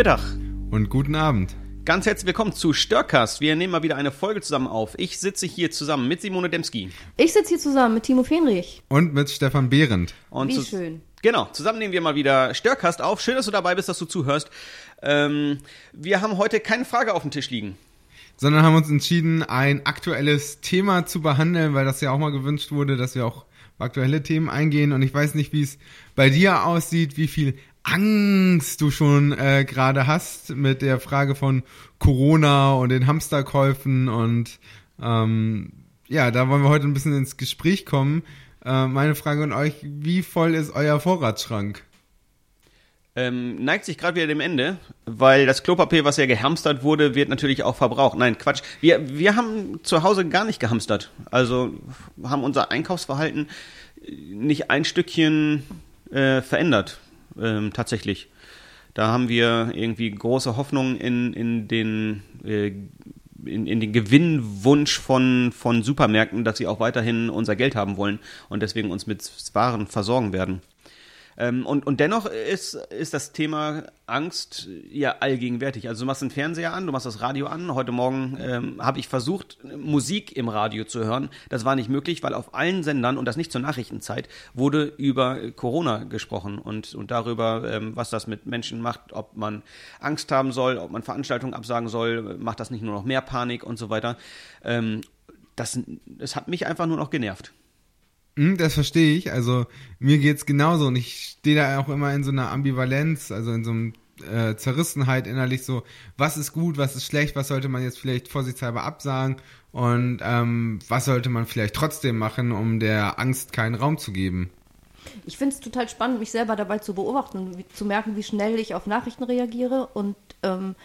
Mittag. Und guten Abend. Ganz herzlich willkommen zu Störcast. Wir nehmen mal wieder eine Folge zusammen auf. Ich sitze hier zusammen mit Simone Demski. Ich sitze hier zusammen mit Timo Fenrich. Und mit Stefan Behrendt. Und Wie zu- schön. Genau, zusammen nehmen wir mal wieder Störcast auf. Schön, dass du dabei bist, dass du zuhörst. Ähm, wir haben heute keine Frage auf dem Tisch liegen. Sondern haben uns entschieden, ein aktuelles Thema zu behandeln, weil das ja auch mal gewünscht wurde, dass wir auch aktuelle Themen eingehen. Und ich weiß nicht, wie es bei dir aussieht, wie viel Angst du schon äh, gerade hast mit der Frage von Corona und den Hamsterkäufen. Und ähm, ja, da wollen wir heute ein bisschen ins Gespräch kommen. Äh, meine Frage an euch, wie voll ist euer Vorratsschrank? Ähm, neigt sich gerade wieder dem Ende, weil das Klopapier, was ja gehamstert wurde, wird natürlich auch verbraucht. Nein, Quatsch. Wir, wir haben zu Hause gar nicht gehamstert. Also haben unser Einkaufsverhalten nicht ein Stückchen äh, verändert, ähm, tatsächlich. Da haben wir irgendwie große Hoffnung in, in den äh, in, in den Gewinnwunsch von, von Supermärkten, dass sie auch weiterhin unser Geld haben wollen und deswegen uns mit Waren versorgen werden. Ähm, und, und dennoch ist, ist das Thema Angst ja allgegenwärtig. Also du machst den Fernseher an, du machst das Radio an. Heute Morgen ähm, habe ich versucht, Musik im Radio zu hören. Das war nicht möglich, weil auf allen Sendern, und das nicht zur Nachrichtenzeit, wurde über Corona gesprochen und, und darüber, ähm, was das mit Menschen macht, ob man Angst haben soll, ob man Veranstaltungen absagen soll, macht das nicht nur noch mehr Panik und so weiter. Ähm, das, das hat mich einfach nur noch genervt. Hm, Das verstehe ich. Also mir geht's genauso und ich stehe da auch immer in so einer Ambivalenz, also in so einem äh, Zerrissenheit innerlich so, was ist gut, was ist schlecht, was sollte man jetzt vielleicht vorsichtshalber absagen und ähm, was sollte man vielleicht trotzdem machen, um der Angst keinen Raum zu geben. Ich finde es total spannend, mich selber dabei zu beobachten, wie, zu merken, wie schnell ich auf Nachrichten reagiere und ähm,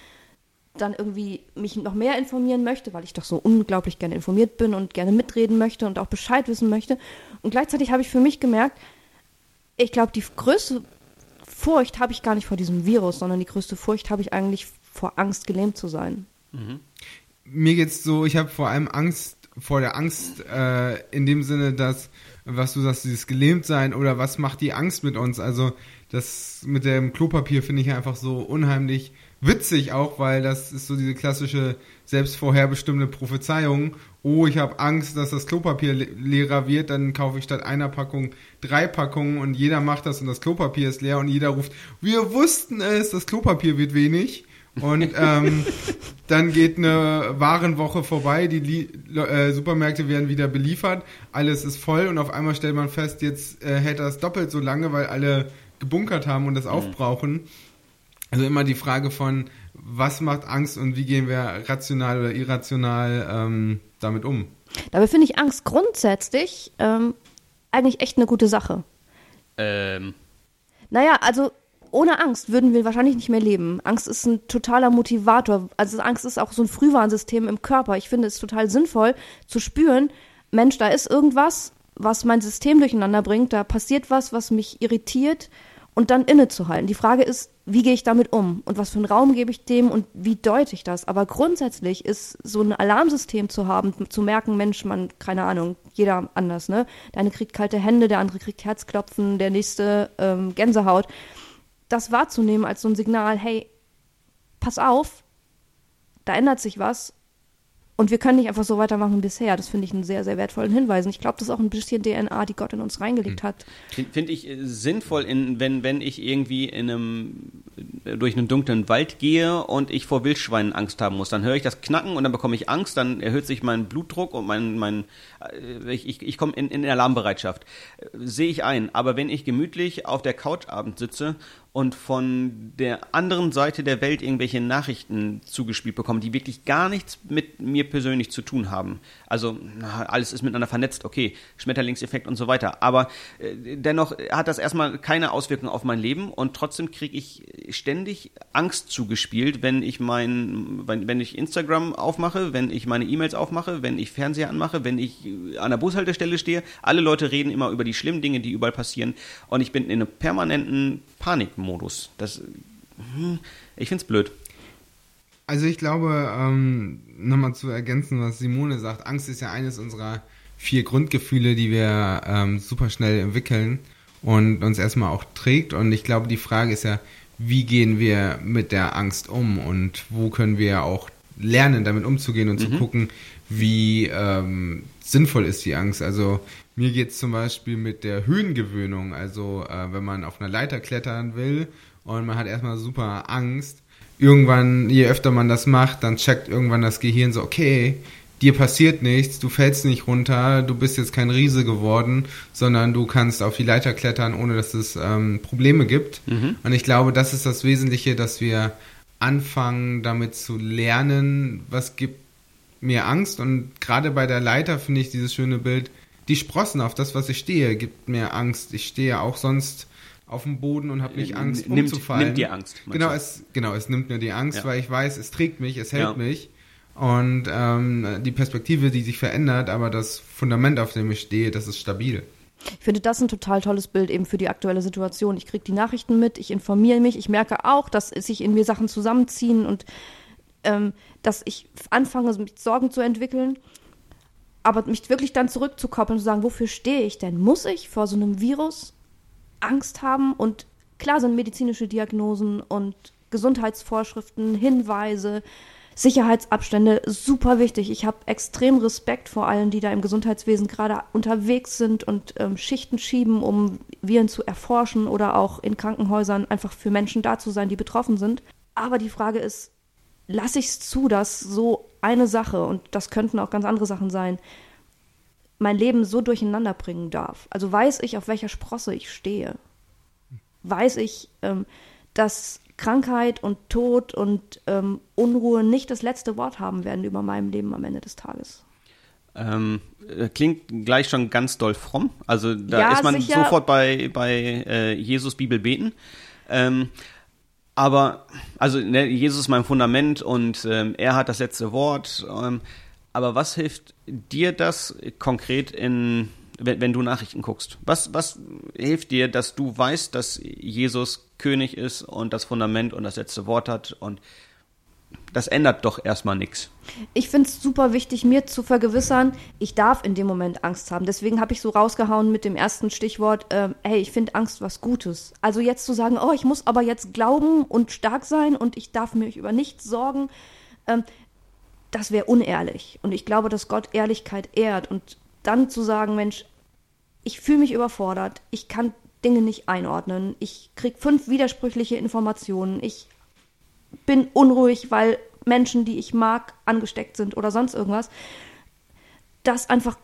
dann irgendwie mich noch mehr informieren möchte, weil ich doch so unglaublich gerne informiert bin und gerne mitreden möchte und auch Bescheid wissen möchte. Und gleichzeitig habe ich für mich gemerkt, ich glaube, die größte Furcht habe ich gar nicht vor diesem Virus, sondern die größte Furcht habe ich eigentlich vor Angst, gelähmt zu sein. mir geht's so, ich habe vor allem Angst vor der Angst äh, in dem Sinne, dass was du sagst, dieses gelähmt sein oder was macht die Angst mit uns? Also das mit dem Klopapier finde ich einfach so unheimlich witzig auch, weil das ist so diese klassische selbstvorherbestimmte Prophezeiung. Oh, ich habe Angst, dass das Klopapier le leerer wird, dann kaufe ich statt einer Packung drei Packungen und jeder macht das und das Klopapier ist leer und jeder ruft, wir wussten es, das Klopapier wird wenig. Und ähm, dann geht eine Warenwoche vorbei, die Li äh, Supermärkte werden wieder beliefert, alles ist voll und auf einmal stellt man fest, jetzt äh, hält das doppelt so lange, weil alle gebunkert haben und das aufbrauchen. Also immer die Frage von, was macht Angst und wie gehen wir rational oder irrational ähm, damit um? Dabei finde ich Angst grundsätzlich ähm, eigentlich echt eine gute Sache. Ähm, Naja, also ohne Angst würden wir wahrscheinlich nicht mehr leben. Angst ist ein totaler Motivator. Also Angst ist auch so ein Frühwarnsystem im Körper. Ich finde es total sinnvoll zu spüren, Mensch, da ist irgendwas, was mein System durcheinander bringt, da passiert was, was mich irritiert und dann innezuhalten. Die Frage ist, wie gehe ich damit um und was für einen Raum gebe ich dem und wie deute ich das? Aber grundsätzlich ist so ein Alarmsystem zu haben, zu merken, Mensch, man, keine Ahnung, jeder anders, ne? Der eine kriegt kalte Hände, der andere kriegt Herzklopfen, der nächste ähm, Gänsehaut. Das wahrzunehmen als so ein Signal, hey, pass auf, da ändert sich was und wir können nicht einfach so weitermachen wie bisher. Das finde ich einen sehr, sehr wertvollen Hinweis. Und ich glaube, das ist auch ein bisschen DNA, die Gott in uns reingelegt hat. Finde find ich äh, sinnvoll, in, wenn, wenn ich irgendwie in einem, äh, durch einen dunklen Wald gehe und ich vor Wildschweinen Angst haben muss. Dann höre ich das Knacken und dann bekomme ich Angst, dann erhöht sich mein Blutdruck und mein, mein äh, ich, ich, ich komme in, in Alarmbereitschaft. Sehe ich ein. Aber wenn ich gemütlich auf der Couch abend sitze und von der anderen Seite der Welt irgendwelche Nachrichten zugespielt bekomme, die wirklich gar nichts mit mir persönlich zu tun haben. Also na, alles ist miteinander vernetzt, okay, Schmetterlingseffekt und so weiter. Aber äh, dennoch hat das erstmal keine Auswirkung auf mein Leben und trotzdem kriege ich ständig Angst zugespielt, wenn ich mein, wenn, wenn ich Instagram aufmache, wenn ich meine E-Mails aufmache, wenn ich Fernseher anmache, wenn ich äh, an der Bushaltestelle stehe. Alle Leute reden immer über die schlimmen Dinge, die überall passieren und ich bin in einem permanenten Panikmodus. Das, hm, ich find's blöd. Also ich glaube, ähm, nochmal zu ergänzen, was Simone sagt, Angst ist ja eines unserer vier Grundgefühle, die wir ähm, super schnell entwickeln und uns erstmal auch trägt. Und ich glaube, die Frage ist ja, wie gehen wir mit der Angst um und wo können wir auch lernen, damit umzugehen und mhm. zu gucken, wie ähm, sinnvoll ist die Angst. Also mir geht es zum Beispiel mit der Höhengewöhnung. Also äh, wenn man auf einer Leiter klettern will und man hat erstmal super Angst, irgendwann, je öfter man das macht, dann checkt irgendwann das Gehirn so, okay, dir passiert nichts, du fällst nicht runter, du bist jetzt kein Riese geworden, sondern du kannst auf die Leiter klettern, ohne dass es ähm, Probleme gibt. Mhm. Und ich glaube, das ist das Wesentliche, dass wir anfangen, damit zu lernen, was gibt mir Angst. Und gerade bei der Leiter finde ich dieses schöne Bild, die Sprossen auf das, was ich stehe, gibt mir Angst. Ich stehe auch sonst auf dem Boden und habe nicht Angst, nimmt, umzufallen. Nimmt dir Angst. Genau es, genau, es nimmt mir die Angst, ja. weil ich weiß, es trägt mich, es hält ja. mich. Und ähm, die Perspektive, die sich verändert, aber das Fundament, auf dem ich stehe, das ist stabil. Ich finde das ein total tolles Bild eben für die aktuelle Situation. Ich kriege die Nachrichten mit, ich informiere mich, ich merke auch, dass sich in mir Sachen zusammenziehen und ähm, dass ich anfange, mich Sorgen zu entwickeln. Aber mich wirklich dann zurückzukoppeln und zu sagen, wofür stehe ich denn? Muss ich vor so einem Virus Angst haben? Und klar sind medizinische Diagnosen und Gesundheitsvorschriften, Hinweise, Sicherheitsabstände super wichtig. Ich habe extrem Respekt vor allen, die da im Gesundheitswesen gerade unterwegs sind und ähm, Schichten schieben, um Viren zu erforschen oder auch in Krankenhäusern einfach für Menschen da zu sein, die betroffen sind. Aber die Frage ist, lasse ich es zu, dass so eine Sache, und das könnten auch ganz andere Sachen sein, mein Leben so durcheinander bringen darf? Also weiß ich, auf welcher Sprosse ich stehe? Weiß ich, ähm, dass Krankheit und Tod und ähm, Unruhe nicht das letzte Wort haben werden über meinem Leben am Ende des Tages. Ähm, äh, klingt gleich schon ganz doll fromm. Also da ja, ist man sicher. sofort bei, bei äh, Jesus Bibel beten. Ähm, aber, also ne, Jesus ist mein Fundament und ähm, er hat das letzte Wort. Ähm, aber was hilft dir das konkret in wenn, wenn du Nachrichten guckst? Was, was hilft dir, dass du weißt, dass Jesus König ist und das Fundament und das letzte Wort hat und das ändert doch erstmal nichts. Ich finde es super wichtig, mir zu vergewissern, ich darf in dem Moment Angst haben. Deswegen habe ich so rausgehauen mit dem ersten Stichwort, äh, hey, ich finde Angst was Gutes. Also jetzt zu sagen, oh, ich muss aber jetzt glauben und stark sein und ich darf mich über nichts sorgen, ähm, das wäre unehrlich. Und ich glaube, dass Gott Ehrlichkeit ehrt und dann zu sagen, Mensch, ich fühle mich überfordert, ich kann Dinge nicht einordnen, ich kriege fünf widersprüchliche Informationen, ich bin unruhig, weil Menschen, die ich mag, angesteckt sind oder sonst irgendwas, das einfach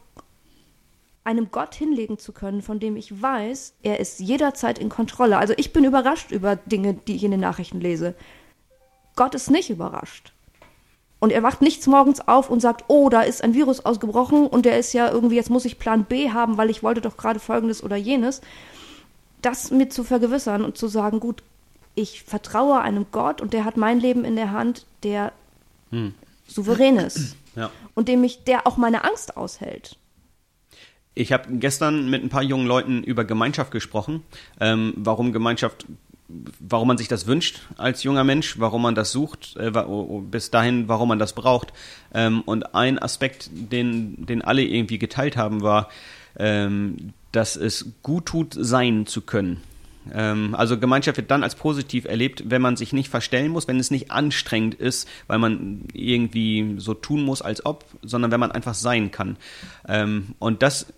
einem Gott hinlegen zu können, von dem ich weiß, er ist jederzeit in Kontrolle. Also ich bin überrascht über Dinge, die ich in den Nachrichten lese. Gott ist nicht überrascht. Und er wacht nichts morgens auf und sagt, oh, da ist ein Virus ausgebrochen und der ist ja irgendwie, jetzt muss ich Plan B haben, weil ich wollte doch gerade folgendes oder jenes. Das mir zu vergewissern und zu sagen, gut, ich vertraue einem Gott und der hat mein Leben in der Hand, der hm. souverän ist. Ja. Und dem ich, der auch meine Angst aushält. Ich habe gestern mit ein paar jungen Leuten über Gemeinschaft gesprochen, ähm, warum Gemeinschaft warum man sich das wünscht als junger Mensch, warum man das sucht, äh, bis dahin, warum man das braucht. Ähm, und ein Aspekt, den, den alle irgendwie geteilt haben, war, ähm, dass es gut tut, sein zu können. Ähm, also Gemeinschaft wird dann als positiv erlebt, wenn man sich nicht verstellen muss, wenn es nicht anstrengend ist, weil man irgendwie so tun muss, als ob, sondern wenn man einfach sein kann. Ähm, und das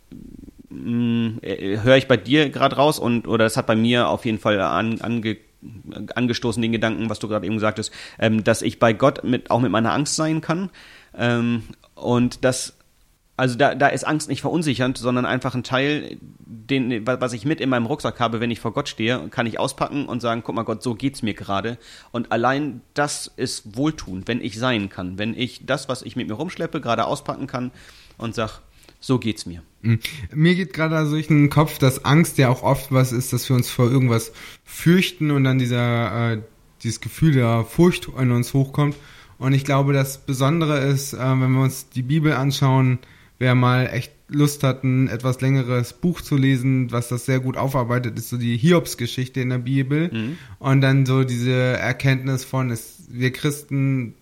hm, äh, höre ich bei dir gerade raus und oder es hat bei mir auf jeden Fall an, ange, angestoßen den Gedanken, was du gerade eben gesagt hast, ähm, dass ich bei Gott mit auch mit meiner Angst sein kann und das also da, da ist Angst nicht verunsichernd, sondern einfach ein Teil, den, was ich mit in meinem Rucksack habe, wenn ich vor Gott stehe, kann ich auspacken und sagen, guck mal Gott, so geht's mir gerade. Und allein das ist Wohltun, wenn ich sein kann, wenn ich das, was ich mit mir rumschleppe, gerade auspacken kann und sag, so geht's mir. Mhm. Mir geht gerade also durch den Kopf, dass Angst ja auch oft was ist, dass wir uns vor irgendwas fürchten und dann dieser, äh, dieses Gefühl der Furcht in uns hochkommt. Und ich glaube, das Besondere ist, äh, wenn wir uns die Bibel anschauen, wer mal echt Lust hat, ein etwas längeres Buch zu lesen, was das sehr gut aufarbeitet, ist so die Hiobs-Geschichte in der Bibel. Mhm. Und dann so diese Erkenntnis von, es, wir Christen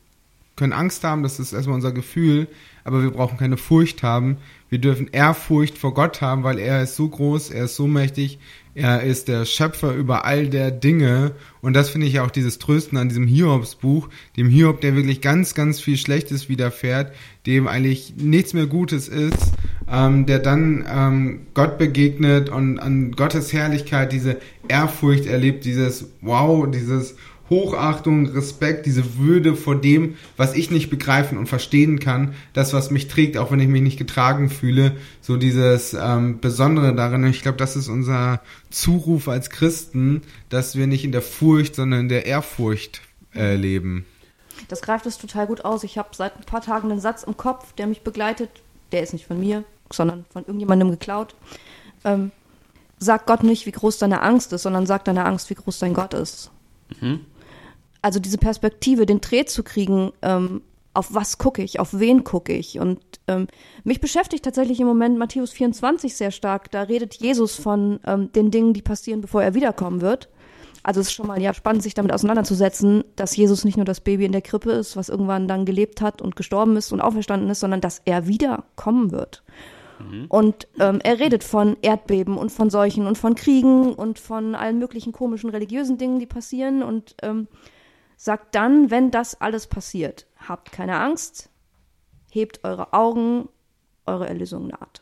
können Angst haben, das ist erstmal unser Gefühl, aber wir brauchen keine Furcht haben. Wir dürfen Ehrfurcht vor Gott haben, weil er ist so groß, er ist so mächtig, er ist der Schöpfer über all der Dinge. Und das finde ich ja auch dieses Trösten an diesem Hiobsbuch, dem Hiob, der wirklich ganz, ganz viel Schlechtes widerfährt, dem eigentlich nichts mehr Gutes ist, ähm, der dann ähm, Gott begegnet und an Gottes Herrlichkeit diese Ehrfurcht erlebt, dieses Wow, dieses Hochachtung, Respekt, diese Würde vor dem, was ich nicht begreifen und verstehen kann, das, was mich trägt, auch wenn ich mich nicht getragen fühle, so dieses ähm, Besondere darin. Ich glaube, das ist unser Zuruf als Christen, dass wir nicht in der Furcht, sondern in der Ehrfurcht äh, leben. Das greift es total gut aus. Ich habe seit ein paar Tagen einen Satz im Kopf, der mich begleitet. Der ist nicht von mir, sondern von irgendjemandem geklaut. Ähm, sag Gott nicht, wie groß deine Angst ist, sondern sag deine Angst, wie groß dein Gott ist. Mhm also diese Perspektive, den Dreh zu kriegen, ähm, auf was gucke ich, auf wen gucke ich. Und ähm, mich beschäftigt tatsächlich im Moment Matthäus 24 sehr stark. Da redet Jesus von ähm, den Dingen, die passieren, bevor er wiederkommen wird. Also es ist schon mal ja spannend, sich damit auseinanderzusetzen, dass Jesus nicht nur das Baby in der Krippe ist, was irgendwann dann gelebt hat und gestorben ist und auferstanden ist, sondern dass er wiederkommen wird. Mhm. Und ähm, er redet von Erdbeben und von Seuchen und von Kriegen und von allen möglichen komischen religiösen Dingen, die passieren. Und ähm, sagt dann, wenn das alles passiert, habt keine Angst, hebt eure Augen, eure Erlösung naht.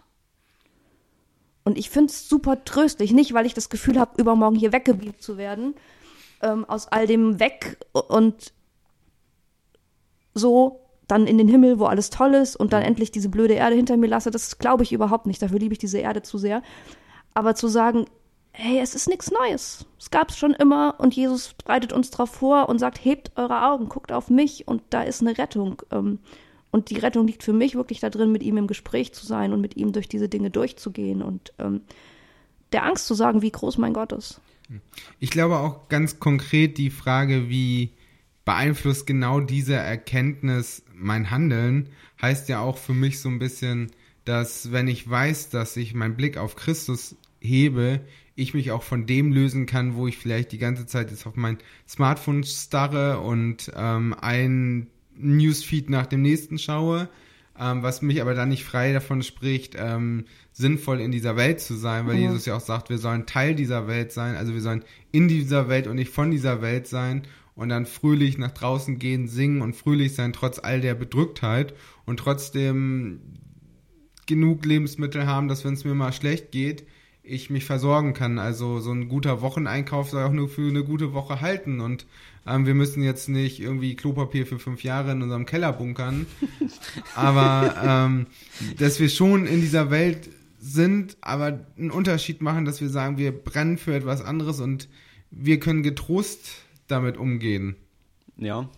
Und ich finde es super tröstlich, nicht weil ich das Gefühl habe, übermorgen hier weggebeamt zu werden, ähm, aus all dem weg und so dann in den Himmel, wo alles toll ist und dann endlich diese blöde Erde hinter mir lasse, das glaube ich überhaupt nicht. Dafür liebe ich diese Erde zu sehr. Aber zu sagen, hey, es ist nichts Neues. Es gab es schon immer und Jesus bereitet uns darauf vor und sagt, hebt eure Augen, guckt auf mich und da ist eine Rettung. Ähm, und die Rettung liegt für mich wirklich da drin, mit ihm im Gespräch zu sein und mit ihm durch diese Dinge durchzugehen und ähm, der Angst zu sagen, wie groß mein Gott ist. Ich glaube auch ganz konkret die Frage, wie beeinflusst genau diese Erkenntnis mein Handeln, heißt ja auch für mich so ein bisschen, dass wenn ich weiß, dass ich meinen Blick auf Christus hebe, ich mich auch von dem lösen kann, wo ich vielleicht die ganze Zeit jetzt auf mein Smartphone starre und ähm, ein Newsfeed nach dem nächsten schaue, ähm, was mich aber dann nicht frei davon spricht, ähm, sinnvoll in dieser Welt zu sein, weil mhm. Jesus ja auch sagt, wir sollen Teil dieser Welt sein, also wir sollen in dieser Welt und nicht von dieser Welt sein und dann fröhlich nach draußen gehen, singen und fröhlich sein, trotz all der Bedrücktheit und trotzdem genug Lebensmittel haben, dass wenn es mir mal schlecht geht, ich mich versorgen kann. Also so ein guter Wocheneinkauf soll auch nur für eine gute Woche halten und ähm, wir müssen jetzt nicht irgendwie Klopapier für fünf Jahre in unserem Keller bunkern, aber ähm, dass wir schon in dieser Welt sind, aber einen Unterschied machen, dass wir sagen, wir brennen für etwas anderes und wir können getrost damit umgehen. Ja.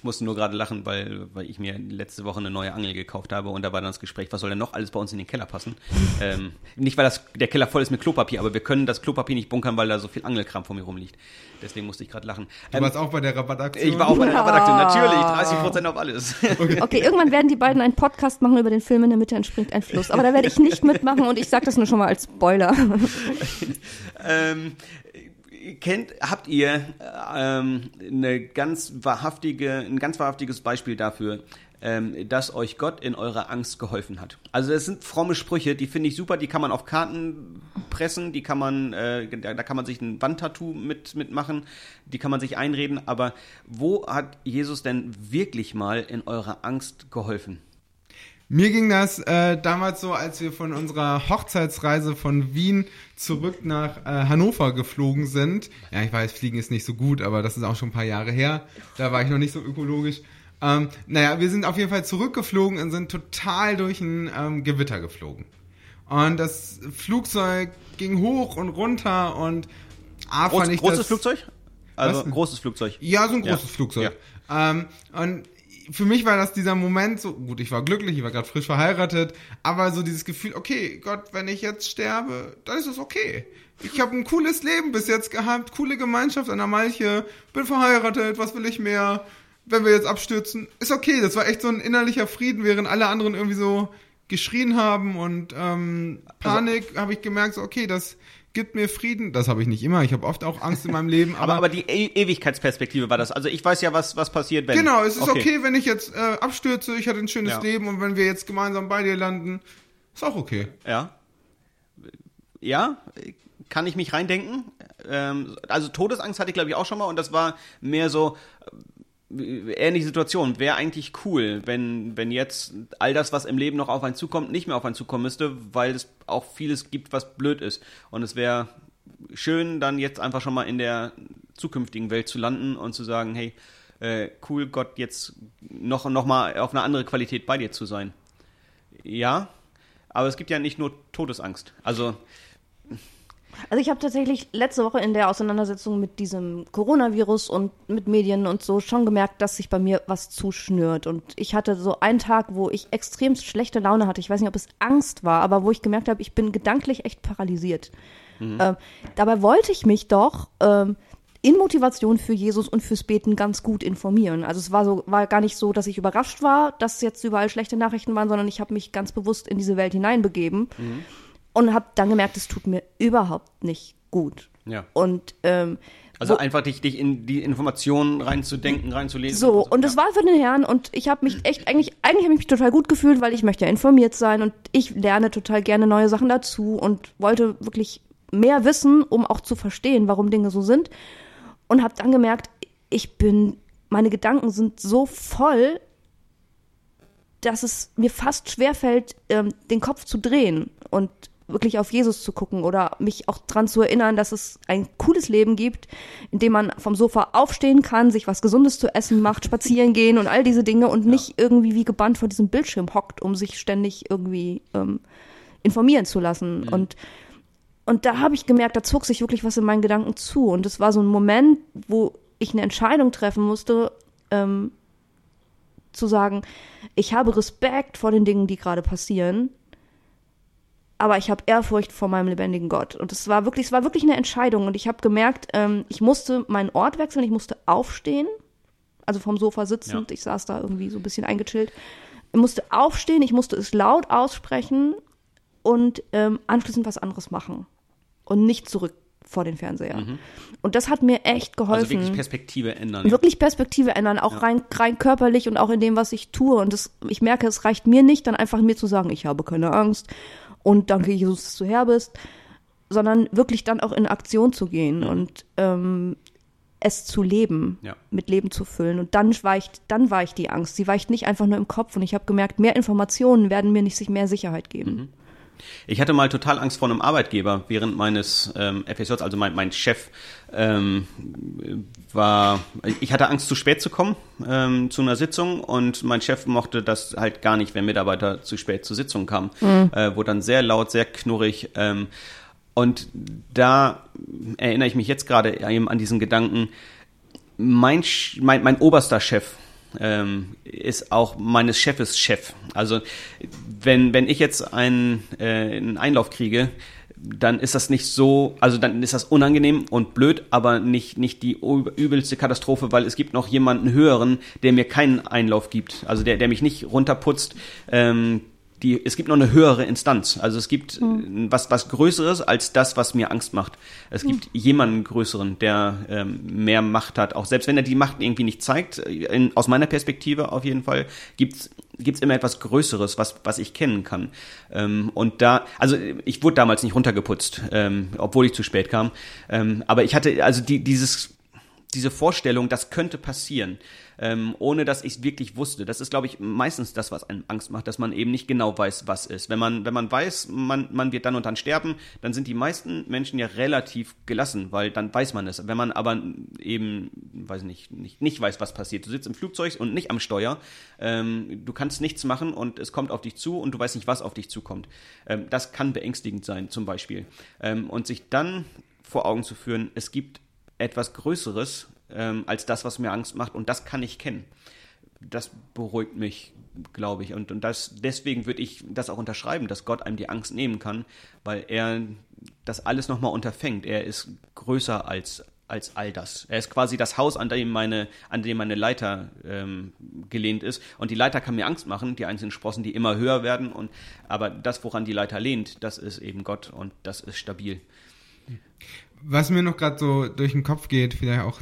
Ich musste nur gerade lachen, weil, weil ich mir letzte Woche eine neue Angel gekauft habe und da war dann das Gespräch, was soll denn noch alles bei uns in den Keller passen? ähm, nicht, weil das, der Keller voll ist mit Klopapier, aber wir können das Klopapier nicht bunkern, weil da so viel Angelkram vor mir rumliegt. Deswegen musste ich gerade lachen. Du ähm, warst auch bei der Rabattaktion? Ich war auch bei der Rabattaktion, natürlich. 30% auf alles. Okay. okay, irgendwann werden die beiden einen Podcast machen über den Film In der Mitte entspringt ein Fluss. Aber da werde ich nicht mitmachen und ich sage das nur schon mal als Spoiler. ähm, kennt, habt ihr ähm, eine ganz wahrhaftige, ein ganz wahrhaftiges Beispiel dafür, ähm, dass euch Gott in eurer Angst geholfen hat? Also es sind fromme Sprüche, die finde ich super, die kann man auf Karten pressen, die kann man, äh, da, kann man sich ein Wandtattoo mit mitmachen, die kann man sich einreden. Aber wo hat Jesus denn wirklich mal in eurer Angst geholfen? Mir ging das äh, damals so, als wir von unserer Hochzeitsreise von Wien zurück nach äh, Hannover geflogen sind. Ja, ich weiß, Fliegen ist nicht so gut, aber das ist auch schon ein paar Jahre her. Da war ich noch nicht so ökologisch. Ähm, naja, wir sind auf jeden Fall zurückgeflogen und sind total durch ein ähm, Gewitter geflogen. Und das Flugzeug ging hoch und runter und A, Groß, fand ich Großes das, Flugzeug? Also was? großes Flugzeug. Ja, so ein großes ja. Flugzeug. Ja. Ähm, und für mich war das dieser Moment so, gut, ich war glücklich, ich war gerade frisch verheiratet, aber so dieses Gefühl, okay, Gott, wenn ich jetzt sterbe, dann ist es okay. Ich habe ein cooles Leben bis jetzt gehabt, coole Gemeinschaft an der Malche, bin verheiratet, was will ich mehr? Wenn wir jetzt abstürzen, ist okay. Das war echt so ein innerlicher Frieden, während alle anderen irgendwie so geschrien haben und ähm, Panik, also, habe ich gemerkt, so, okay, das gibt mir Frieden. Das habe ich nicht immer. Ich habe oft auch Angst in meinem Leben. Aber, aber die e Ewigkeitsperspektive war das. Also ich weiß ja, was, was passiert, wenn. Genau, es ist okay, okay wenn ich jetzt äh, abstürze, ich hatte ein schönes ja. Leben und wenn wir jetzt gemeinsam bei dir landen, ist auch okay. Ja. Ja, kann ich mich reindenken. Ähm, also Todesangst hatte ich, glaube ich, auch schon mal und das war mehr so ähnliche Situation. Wäre eigentlich cool, wenn, wenn jetzt all das, was im Leben noch auf einen zukommt, nicht mehr auf einen zukommen müsste, weil es auch vieles gibt, was blöd ist. Und es wäre schön, dann jetzt einfach schon mal in der zukünftigen Welt zu landen und zu sagen, hey, äh, cool, Gott, jetzt noch, noch mal auf eine andere Qualität bei dir zu sein. Ja, aber es gibt ja nicht nur Todesangst. Also also ich habe tatsächlich letzte Woche in der Auseinandersetzung mit diesem Coronavirus und mit Medien und so schon gemerkt, dass sich bei mir was zuschnürt. Und ich hatte so einen Tag, wo ich extrem schlechte Laune hatte. Ich weiß nicht, ob es Angst war, aber wo ich gemerkt habe, ich bin gedanklich echt paralysiert. Mhm. Ähm, dabei wollte ich mich doch ähm, in Motivation für Jesus und fürs Beten ganz gut informieren. Also es war so, war gar nicht so, dass ich überrascht war, dass jetzt überall schlechte Nachrichten waren, sondern ich habe mich ganz bewusst in diese Welt hineinbegeben. Mhm und habe dann gemerkt, es tut mir überhaupt nicht gut. Ja. Und ähm, also einfach dich, dich in die Informationen reinzudenken, reinzulesen. So, und es ja. war für den Herrn und ich habe mich echt, eigentlich, eigentlich habe ich mich total gut gefühlt, weil ich möchte ja informiert sein und ich lerne total gerne neue Sachen dazu und wollte wirklich mehr wissen, um auch zu verstehen, warum Dinge so sind. Und habe dann gemerkt, ich bin, meine Gedanken sind so voll, dass es mir fast schwerfällt, ähm, den Kopf zu drehen. Und wirklich auf Jesus zu gucken oder mich auch daran zu erinnern, dass es ein cooles Leben gibt, in dem man vom Sofa aufstehen kann, sich was Gesundes zu essen macht, spazieren gehen und all diese Dinge und ja. nicht irgendwie wie gebannt vor diesem Bildschirm hockt, um sich ständig irgendwie ähm, informieren zu lassen. Mhm. Und und da habe ich gemerkt, da zog sich wirklich was in meinen Gedanken zu. Und es war so ein Moment, wo ich eine Entscheidung treffen musste, ähm, zu sagen, ich habe Respekt vor den Dingen, die gerade passieren aber ich habe Ehrfurcht vor meinem lebendigen Gott. Und es war wirklich, es war wirklich eine Entscheidung. Und ich habe gemerkt, ähm, ich musste meinen Ort wechseln, ich musste aufstehen, also vom Sofa sitzend. Ja. Ich saß da irgendwie so ein bisschen eingechillt. Ich musste aufstehen, ich musste es laut aussprechen und ähm, anschließend was anderes machen. Und nicht zurück vor den Fernseher. Mhm. Und das hat mir echt geholfen. Also wirklich Perspektive ändern. Wirklich Perspektive ändern, auch ja. rein, rein körperlich und auch in dem, was ich tue. Und das, ich merke, es reicht mir nicht, dann einfach mir zu sagen, ich habe keine Angst und danke Jesus, dass du her bist, sondern wirklich dann auch in Aktion zu gehen und ähm, es zu leben, ja. mit Leben zu füllen. Und dann weicht, dann weicht die Angst. Sie weicht nicht einfach nur im Kopf. Und ich habe gemerkt, mehr Informationen werden mir nicht sich mehr Sicherheit geben. Mhm. Ich hatte mal total Angst vor einem Arbeitgeber während meines ähm, FSJs, also mein, mein Chef ähm, war, ich hatte Angst zu spät zu kommen ähm, zu einer Sitzung und mein Chef mochte das halt gar nicht, wenn Mitarbeiter zu spät zur Sitzung kamen. Mhm. Äh, wurde dann sehr laut, sehr knurrig. Ähm, und da erinnere ich mich jetzt gerade eben an diesen Gedanken, mein, mein, mein oberster Chef, ähm, ist auch meines Chefes Chef. Also wenn, wenn ich jetzt einen, äh, einen Einlauf kriege, dann ist das nicht so, also dann ist das unangenehm und blöd, aber nicht, nicht die übelste Katastrophe, weil es gibt noch jemanden höheren, der mir keinen Einlauf gibt, also der, der mich nicht runterputzt, ähm, die, es gibt noch eine höhere Instanz. Also es gibt mhm. was, was Größeres als das, was mir Angst macht. Es gibt mhm. jemanden Größeren, der ähm, mehr Macht hat. Auch selbst wenn er die Macht irgendwie nicht zeigt, in, aus meiner Perspektive auf jeden Fall, gibt's gibt's immer etwas Größeres, was, was ich kennen kann. Ähm, und da, also ich wurde damals nicht runtergeputzt, ähm, obwohl ich zu spät kam. Ähm, aber ich hatte also die, dieses diese Vorstellung, das könnte passieren, ähm, ohne dass ich es wirklich wusste. Das ist, glaube ich, meistens das, was einem Angst macht, dass man eben nicht genau weiß, was ist. Wenn man, wenn man weiß, man, man wird dann und dann sterben, dann sind die meisten Menschen ja relativ gelassen, weil dann weiß man es. Wenn man aber eben, weiß nicht, nicht, nicht weiß, was passiert, du sitzt im Flugzeug und nicht am Steuer, ähm, du kannst nichts machen und es kommt auf dich zu und du weißt nicht, was auf dich zukommt. Ähm, das kann beängstigend sein, zum Beispiel. Ähm, und sich dann vor Augen zu führen, es gibt etwas Größeres ähm, als das, was mir Angst macht. Und das kann ich kennen. Das beruhigt mich, glaube ich. Und, und das, deswegen würde ich das auch unterschreiben, dass Gott einem die Angst nehmen kann, weil er das alles nochmal unterfängt. Er ist größer als, als all das. Er ist quasi das Haus, an dem meine, an dem meine Leiter ähm, gelehnt ist. Und die Leiter kann mir Angst machen, die einzelnen Sprossen, die immer höher werden. Und, aber das, woran die Leiter lehnt, das ist eben Gott und das ist stabil. Was mir noch gerade so durch den Kopf geht, vielleicht auch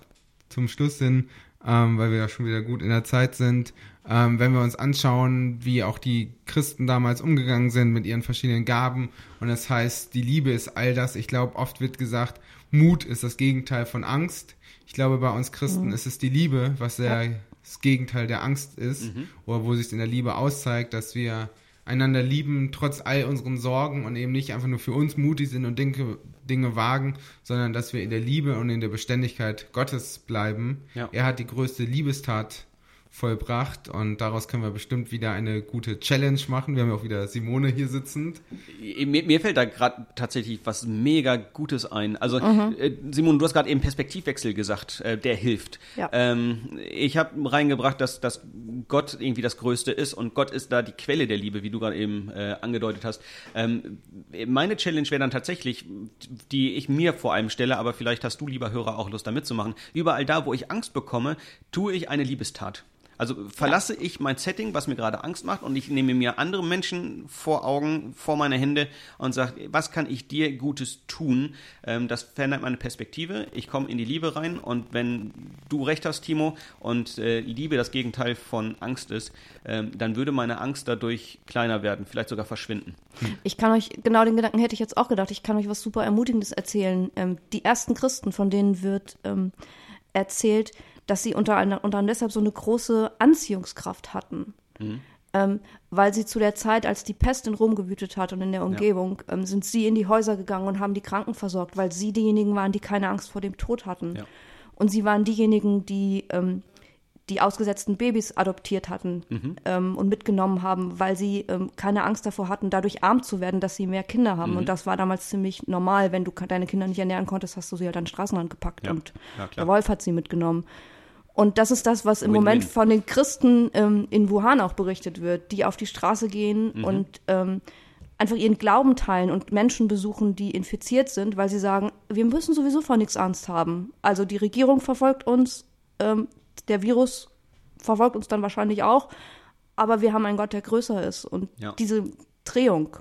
zum Schluss hin, ähm, weil wir ja schon wieder gut in der Zeit sind, ähm, wenn wir uns anschauen, wie auch die Christen damals umgegangen sind mit ihren verschiedenen Gaben. Und das heißt, die Liebe ist all das. Ich glaube, oft wird gesagt, Mut ist das Gegenteil von Angst. Ich glaube, bei uns Christen mhm. ist es die Liebe, was der, ja. das Gegenteil der Angst ist, mhm. oder wo sich in der Liebe auszeigt, dass wir einander lieben, trotz all unseren Sorgen und eben nicht einfach nur für uns mutig sind und Dinge, Dinge wagen, sondern dass wir in der Liebe und in der Beständigkeit Gottes bleiben. Ja. Er hat die größte Liebestat vollbracht und daraus können wir bestimmt wieder eine gute Challenge machen. Wir haben ja auch wieder Simone hier sitzend. Mir, mir fällt da gerade tatsächlich was mega Gutes ein. Also mhm. äh, Simone, du hast gerade eben Perspektivwechsel gesagt, äh, der hilft. Ja. Ähm, ich habe reingebracht, dass, dass Gott irgendwie das Größte ist und Gott ist da die Quelle der Liebe, wie du gerade eben äh, angedeutet hast. Ähm, meine Challenge wäre dann tatsächlich, die ich mir vor allem stelle, aber vielleicht hast du, lieber Hörer, auch Lust da mitzumachen. Überall da, wo ich Angst bekomme, tue ich eine Liebestat. Also verlasse ja. ich mein Setting, was mir gerade Angst macht, und ich nehme mir andere Menschen vor Augen, vor meine Hände und sage, was kann ich dir Gutes tun? Ähm, das verändert meine Perspektive. Ich komme in die Liebe rein und wenn du recht hast, Timo, und äh, Liebe das Gegenteil von Angst ist, ähm, dann würde meine Angst dadurch kleiner werden, vielleicht sogar verschwinden. Ich kann euch, genau den Gedanken hätte ich jetzt auch gedacht, ich kann euch was super Ermutigendes erzählen. Ähm, die ersten Christen, von denen wird ähm, erzählt, dass sie unter, unter deshalb so eine große Anziehungskraft hatten. Mhm. Ähm, weil sie zu der Zeit, als die Pest in Rom gewütet hat und in der Umgebung, ja. ähm, sind sie in die Häuser gegangen und haben die Kranken versorgt, weil sie diejenigen waren, die keine Angst vor dem Tod hatten. Ja. Und sie waren diejenigen, die ähm, die ausgesetzten Babys adoptiert hatten mhm. ähm, und mitgenommen haben, weil sie ähm, keine Angst davor hatten, dadurch arm zu werden, dass sie mehr Kinder haben. Mhm. Und das war damals ziemlich normal. Wenn du deine Kinder nicht ernähren konntest, hast du sie halt an den Straßenrand gepackt ja. und der Wolf hat sie mitgenommen. Und das ist das, was im Win -win. Moment von den Christen ähm, in Wuhan auch berichtet wird, die auf die Straße gehen mhm. und ähm, einfach ihren Glauben teilen und Menschen besuchen, die infiziert sind, weil sie sagen, wir müssen sowieso vor nichts Angst haben. Also die Regierung verfolgt uns, ähm, der Virus verfolgt uns dann wahrscheinlich auch, aber wir haben einen Gott, der größer ist. Und ja. diese Drehung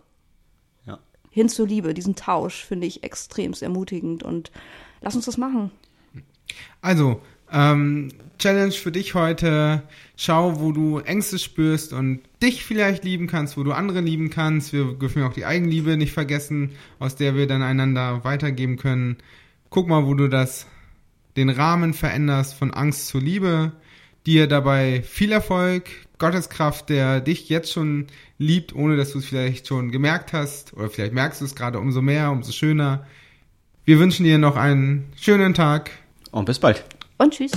ja. hin zur Liebe, diesen Tausch, finde ich extrem ermutigend und lass uns das machen. Also, ähm, Challenge für dich heute. Schau, wo du Ängste spürst und dich vielleicht lieben kannst, wo du andere lieben kannst. Wir dürfen auch die Eigenliebe nicht vergessen, aus der wir dann einander weitergeben können. Guck mal, wo du das, den Rahmen veränderst von Angst zur Liebe. Dir dabei viel Erfolg, Gottes Kraft, der dich jetzt schon liebt, ohne dass du es vielleicht schon gemerkt hast. Oder vielleicht merkst du es gerade umso mehr, umso schöner. Wir wünschen dir noch einen schönen Tag. Und bis bald. Und tschüss.